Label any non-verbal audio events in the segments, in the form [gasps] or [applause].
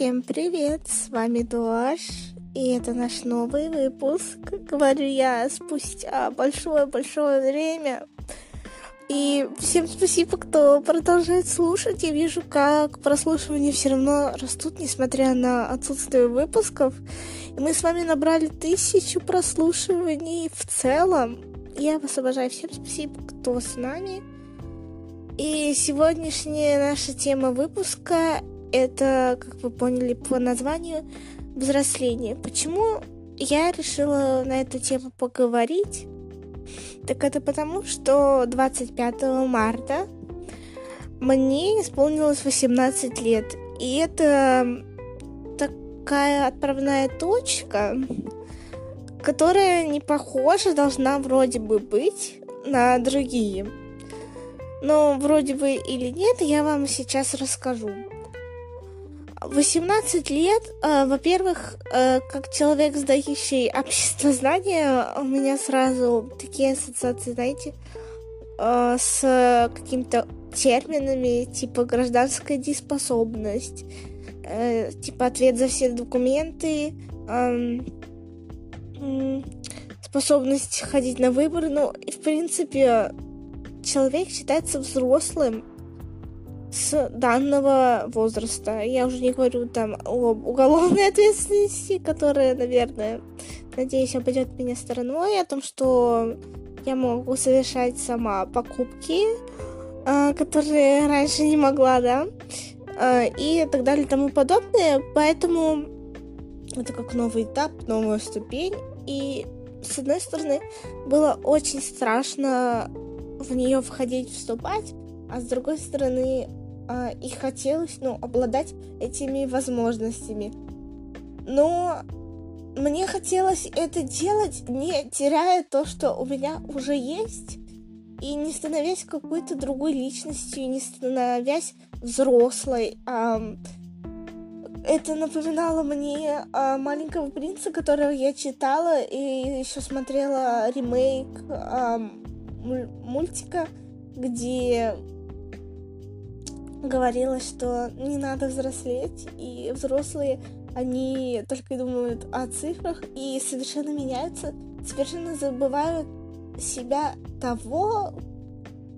Всем привет, с вами Дуаш, и это наш новый выпуск, говорю я, спустя большое-большое время. И всем спасибо, кто продолжает слушать. Я вижу, как прослушивания все равно растут, несмотря на отсутствие выпусков. И мы с вами набрали тысячу прослушиваний в целом. Я вас обожаю. Всем спасибо, кто с нами. И сегодняшняя наша тема выпуска это, как вы поняли по названию, взросление. Почему я решила на эту тему поговорить? Так это потому, что 25 марта мне исполнилось 18 лет. И это такая отправная точка, которая не похожа должна вроде бы быть на другие. Но вроде бы или нет, я вам сейчас расскажу. 18 лет, э, во-первых, э, как человек, сдающий обществознание, у меня сразу такие ассоциации, знаете, э, с какими-то терминами, типа гражданская дееспособность, э, типа ответ за все документы, э, способность ходить на выборы. Ну, и, в принципе, человек считается взрослым, с данного возраста. Я уже не говорю там об уголовной [laughs] ответственности, которая, наверное, надеюсь, обойдет меня стороной, о том, что я могу совершать сама покупки, а, которые раньше не могла, да, а, и так далее и тому подобное. Поэтому это как новый этап, новая ступень. И с одной стороны, было очень страшно в нее входить, вступать, а с другой стороны, а, и хотелось, ну, обладать этими возможностями. Но мне хотелось это делать, не теряя то, что у меня уже есть, и не становясь какой-то другой личностью, не становясь взрослой. А, это напоминало мне а, маленького принца, которого я читала и еще смотрела ремейк а, мультика, где говорилось, что не надо взрослеть, и взрослые, они только думают о цифрах и совершенно меняются, совершенно забывают себя того,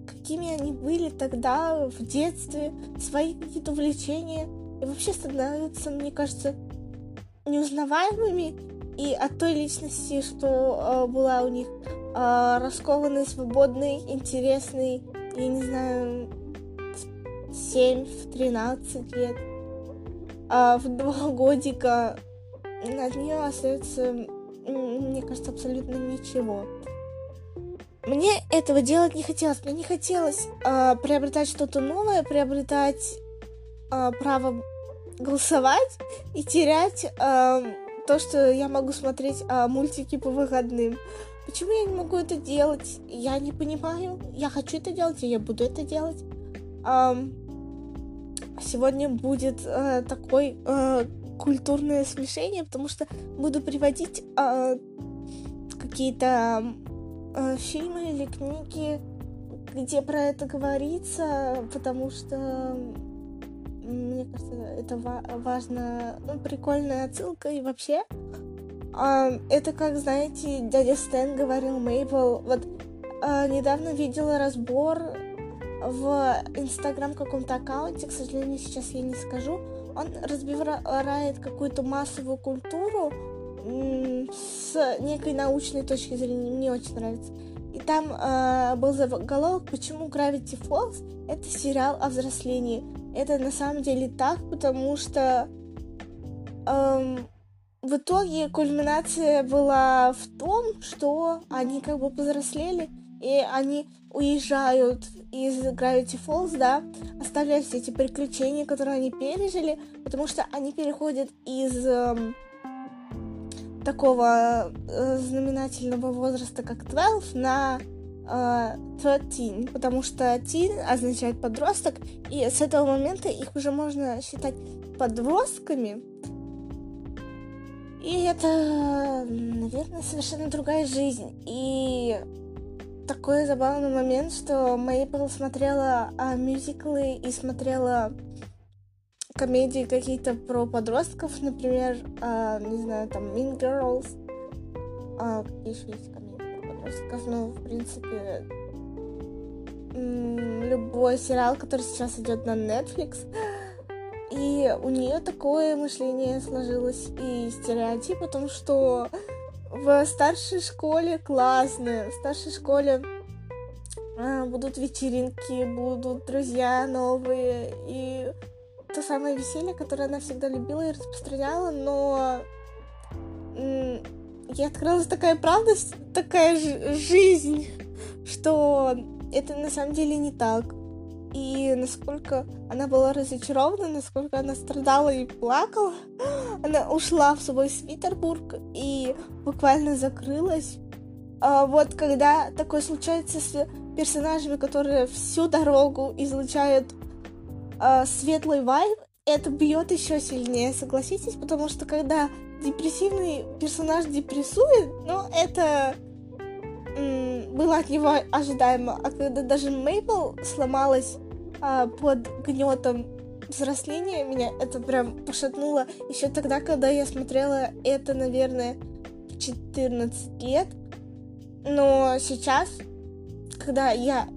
какими они были тогда в детстве, свои какие-то увлечения, и вообще становятся, мне кажется, неузнаваемыми. И от той личности, что э, была у них э, раскованной, свободной, интересной, я не знаю, 7, в 13 лет, а в 2 [laughs] годика от нее остается, мне кажется, абсолютно ничего. Мне этого делать не хотелось. Мне не хотелось э, приобретать что-то новое, приобретать э, право голосовать и терять э, то, что я могу смотреть э, мультики по выходным. Почему я не могу это делать? Я не понимаю. Я хочу это делать, и я буду это делать. Um, сегодня будет э, такое э, культурное смешение, потому что буду приводить э, какие-то э, фильмы или книги, где про это говорится, потому что мне кажется, это ва- важно, ну, прикольная отсылка и вообще. Э, это как, знаете, дядя Стэн говорил Мейбл, вот э, недавно видела разбор в Инстаграм каком-то аккаунте, к сожалению, сейчас я не скажу, он разбирает какую-то массовую культуру с некой научной точки зрения. Мне очень нравится. И там э, был заголовок, почему Gravity Falls это сериал о взрослении. Это на самом деле так, потому что эм, в итоге кульминация была в том, что они как бы повзрослели, и они уезжают из Gravity Falls, да, оставляя все эти приключения, которые они пережили, потому что они переходят из э, такого э, знаменательного возраста, как 12, на э, 13, потому что teen означает подросток, и с этого момента их уже можно считать подростками. И это, наверное, совершенно другая жизнь. И такой забавный момент, что Мейбл смотрела а, мюзиклы и смотрела комедии какие-то про подростков, например, э, не знаю, там Mean Girls, э, какие еще есть комедии про подростков, ну, в принципе, любой сериал, который сейчас идет на Netflix, и у нее такое мышление сложилось и стереотип о том, что в старшей школе классно, в старшей школе а, будут вечеринки, будут друзья новые, и то самое веселье, которое она всегда любила и распространяла, но ей открылась такая правда, такая жизнь, что это на самом деле не так. И насколько она была разочарована, насколько она страдала и плакала, [gasps] она ушла в свой Свитербург и буквально закрылась. А вот когда такое случается с персонажами, которые всю дорогу излучают а, светлый вайб, это бьет еще сильнее, согласитесь, потому что когда депрессивный персонаж депрессует, ну, это было от него ожидаемо. А когда даже Мейпл сломалась а, под гнетом взросления, меня это прям пошатнуло. Еще тогда, когда я смотрела это, наверное, в 14 лет. Но сейчас, когда я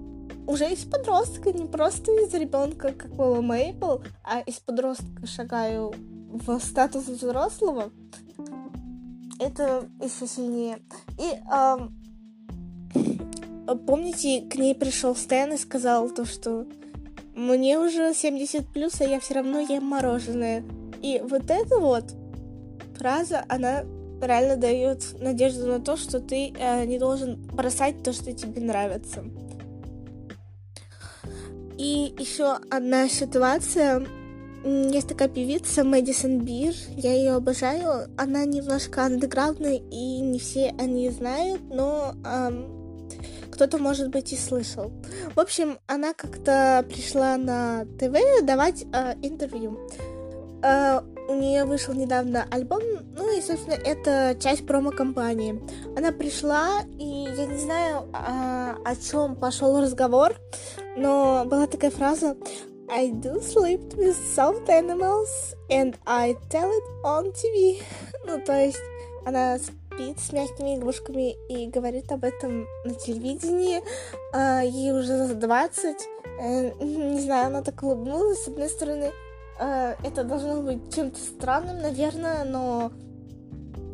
уже из подростка, не просто из ребенка, как была Мейпл, а из подростка шагаю в статус взрослого, это еще сильнее. И эм, помните, к ней пришел Стэн и сказал то, что мне уже 70 плюс, а я все равно ем мороженое. И вот эта вот фраза, она реально дает надежду на то, что ты э, не должен бросать то, что тебе нравится. И еще одна ситуация. Есть такая певица Мэдисон Бир, я ее обожаю. Она немножко андеграундная, и не все они знают, но кто-то, может быть, и слышал. В общем, она как-то пришла на ТВ давать э, интервью. Э, у нее вышел недавно альбом, ну и, собственно, это часть промо-компании. Она пришла, и я не знаю, а, о чем пошел разговор, но была такая фраза I do sleep with soft animals, and I tell it on TV. [laughs] ну, то есть, она спит с мягкими игрушками и говорит об этом на телевидении. А, ей уже за 20. Э, не знаю, она так улыбнулась. С одной стороны, э, это должно быть чем-то странным, наверное, но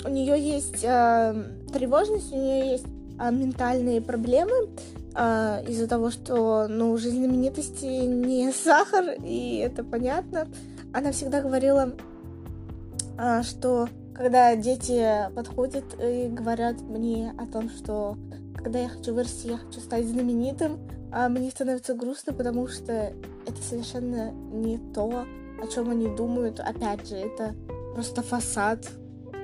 у нее есть э, тревожность, у нее есть ментальные проблемы из-за того, что ну, жизнь знаменитости не сахар, и это понятно. Она всегда говорила, что когда дети подходят и говорят мне о том, что когда я хочу вырасти, я хочу стать знаменитым, а мне становится грустно, потому что это совершенно не то, о чем они думают. Опять же, это просто фасад.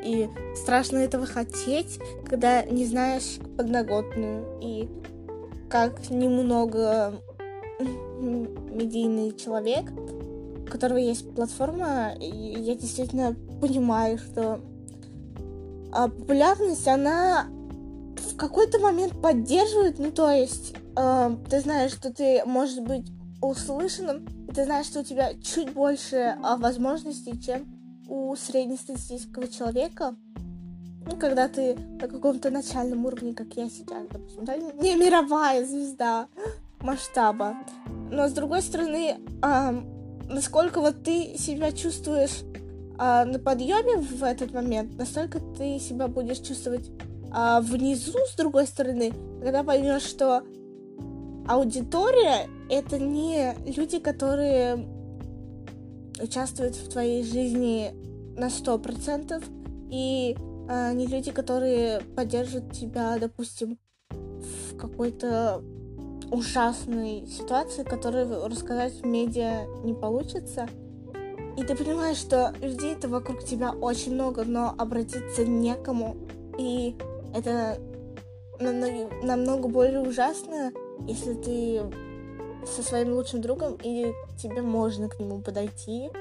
И страшно этого хотеть, когда не знаешь подноготную. И как немного медийный человек, у которого есть платформа, я действительно понимаю, что а, популярность, она в какой-то момент поддерживает, ну то есть э, ты знаешь, что ты можешь быть услышанным, ты знаешь, что у тебя чуть больше э, возможностей, чем у среднестатистического человека. Ну, когда ты на каком-то начальном уровне, как я сейчас, допустим, да, не мировая звезда масштаба. Но с другой стороны, э, насколько вот ты себя чувствуешь а, на подъеме в этот момент, настолько ты себя будешь чувствовать а, внизу, с другой стороны, когда поймешь, что аудитория это не люди, которые участвуют в твоей жизни на сто процентов, и а, не люди, которые поддержат тебя, допустим, в какой-то ужасной ситуации, которую рассказать в медиа не получится. И ты понимаешь, что людей-то вокруг тебя очень много, но обратиться некому. И это намного, намного более ужасно, если ты со своим лучшим другом, и тебе можно к нему подойти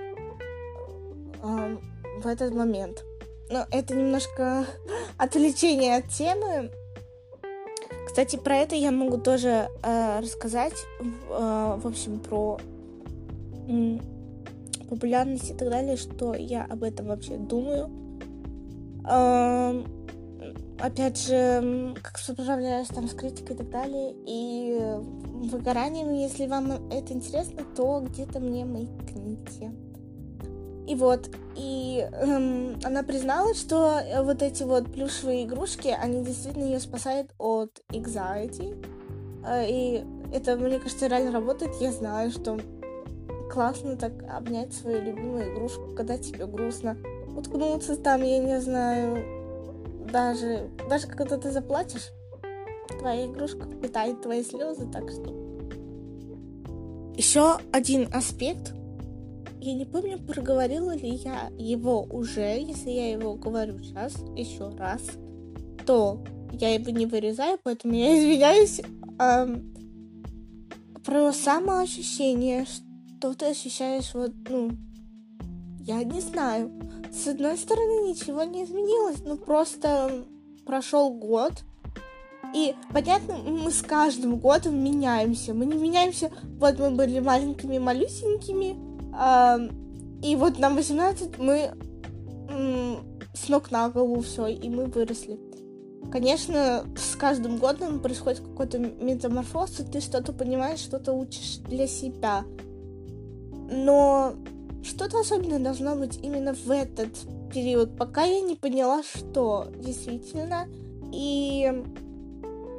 э, в этот момент. Но это немножко [laughs] отвлечение от темы. Кстати, про это я могу тоже э, рассказать. Э, в общем, про популярность и так далее, что я об этом вообще думаю. Опять же, как справляюсь там с критикой и так далее, и выгоранием, если вам это интересно, то где-то мне маякните. И вот, и эм, она призналась, что вот эти вот плюшевые игрушки, они действительно ее спасают от anxiety. Э, и это, мне кажется, реально работает. Я знаю, что классно так обнять свою любимую игрушку, когда тебе грустно. Уткнуться там, я не знаю, даже, даже когда ты заплачешь, твоя игрушка впитает твои слезы, так что... Еще один аспект. Я не помню, проговорила ли я его уже. Если я его говорю сейчас, еще раз, то я его не вырезаю, поэтому я [laughs] извиняюсь. Эм, про самоощущение, что ты ощущаешь вот, ну, я не знаю. С одной стороны, ничего не изменилось, ну просто прошел год, и, понятно, мы с каждым годом меняемся. Мы не меняемся, вот мы были маленькими, малюсенькими, э, и вот нам 18, мы э, с ног на голову все, и мы выросли. Конечно, с каждым годом происходит какой-то метаморфоз, и ты что-то понимаешь, что-то учишь для себя. Но что-то особенное должно быть именно в этот период, пока я не поняла, что действительно. И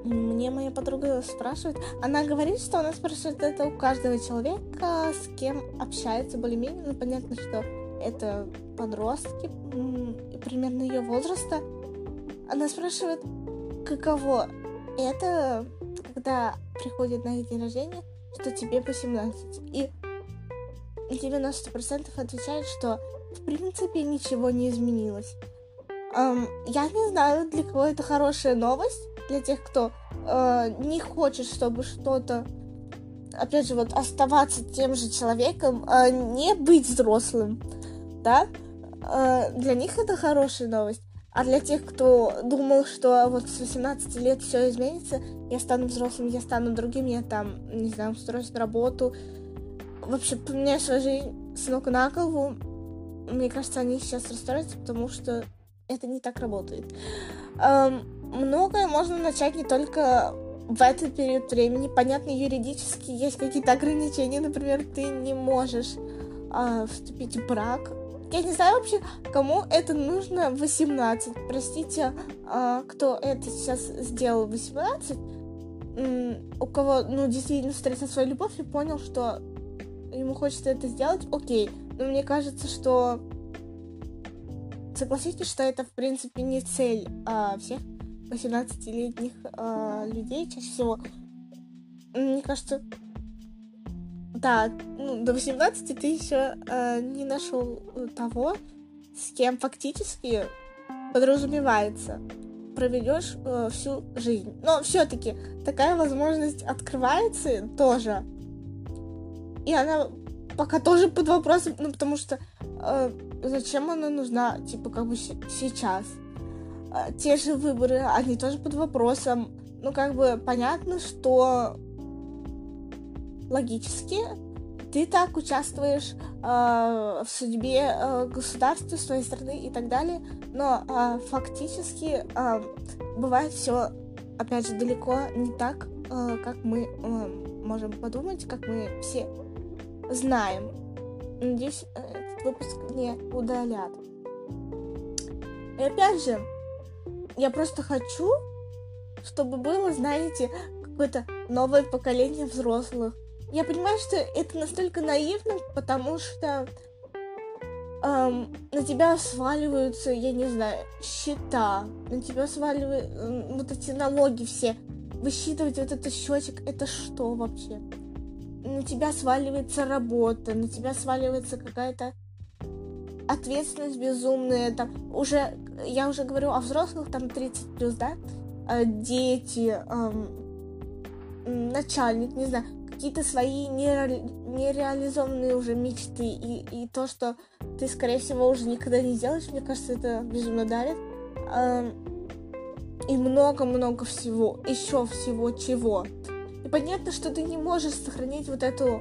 мне моя подруга спрашивает, она говорит, что она спрашивает это у каждого человека, с кем общается более-менее, ну понятно, что это подростки, примерно ее возраста. Она спрашивает, каково это, когда приходит на день рождения, что тебе 18. И 90% отвечают, что в принципе ничего не изменилось. Um, я не знаю, для кого это хорошая новость, для тех, кто э, не хочет, чтобы что-то, опять же, вот оставаться тем же человеком, э, не быть взрослым, да, э, для них это хорошая новость. А для тех, кто думал, что вот с 18 лет все изменится, я стану взрослым, я стану другим, я там, не знаю, устроюсь на работу, вообще поменяю свою жизнь с ног на голову, мне кажется, они сейчас расстроятся, потому что это не так работает. Эм, многое можно начать не только в этот период времени. Понятно, юридически есть какие-то ограничения. Например, ты не можешь э, вступить в брак. Я не знаю вообще, кому это нужно 18. Простите, э, кто это сейчас сделал 18. у кого, ну, действительно встретил свою любовь и понял, что ему хочется это сделать, окей. Но мне кажется, что согласитесь, что это, в принципе, не цель а, всех 18-летних а, людей чаще всего. Мне кажется, да, ну, до 18 ты еще а, не нашел того, с кем фактически подразумевается проведешь э, всю жизнь. Но все-таки такая возможность открывается тоже. И она пока тоже под вопросом, ну потому что э, зачем она нужна, типа, как бы сейчас. А, те же выборы, они тоже под вопросом. Ну, как бы понятно, что логически ты так участвуешь э, в судьбе э, государства, своей страны и так далее, но э, фактически э, бывает все, опять же, далеко не так, э, как мы э, можем подумать, как мы все знаем. Надеюсь, этот выпуск не удалят. И опять же, я просто хочу, чтобы было, знаете, какое-то новое поколение взрослых. Я понимаю, что это настолько наивно, потому что эм, на тебя сваливаются, я не знаю, счета, на тебя сваливают э, вот эти налоги все. Высчитывать вот этот счетчик, это что вообще? На тебя сваливается работа, на тебя сваливается какая-то ответственность безумная, там уже, я уже говорю о взрослых, там 30 плюс, да, э, дети, эм, начальник, не знаю, какие-то свои нере... нереализованные уже мечты и, и то, что ты, скорее всего, уже никогда не сделаешь, мне кажется, это безумно дарит. Эм, и много-много всего, еще всего чего. И понятно, что ты не можешь сохранить вот эту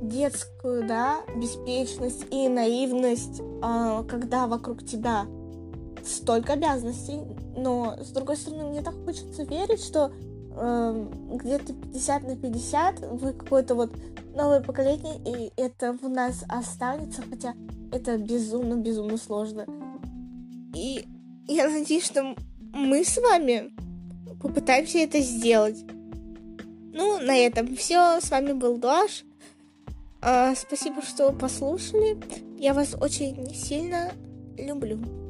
детскую, да, беспечность и наивность, э, когда вокруг тебя столько обязанностей, но с другой стороны мне так хочется верить, что э, где-то 50 на 50 вы какое-то вот новое поколение, и это в нас останется, хотя это безумно-безумно сложно. И я надеюсь, что мы с вами попытаемся это сделать. Ну, на этом все. С вами был Дуаш. А, спасибо, что послушали. Я вас очень сильно люблю.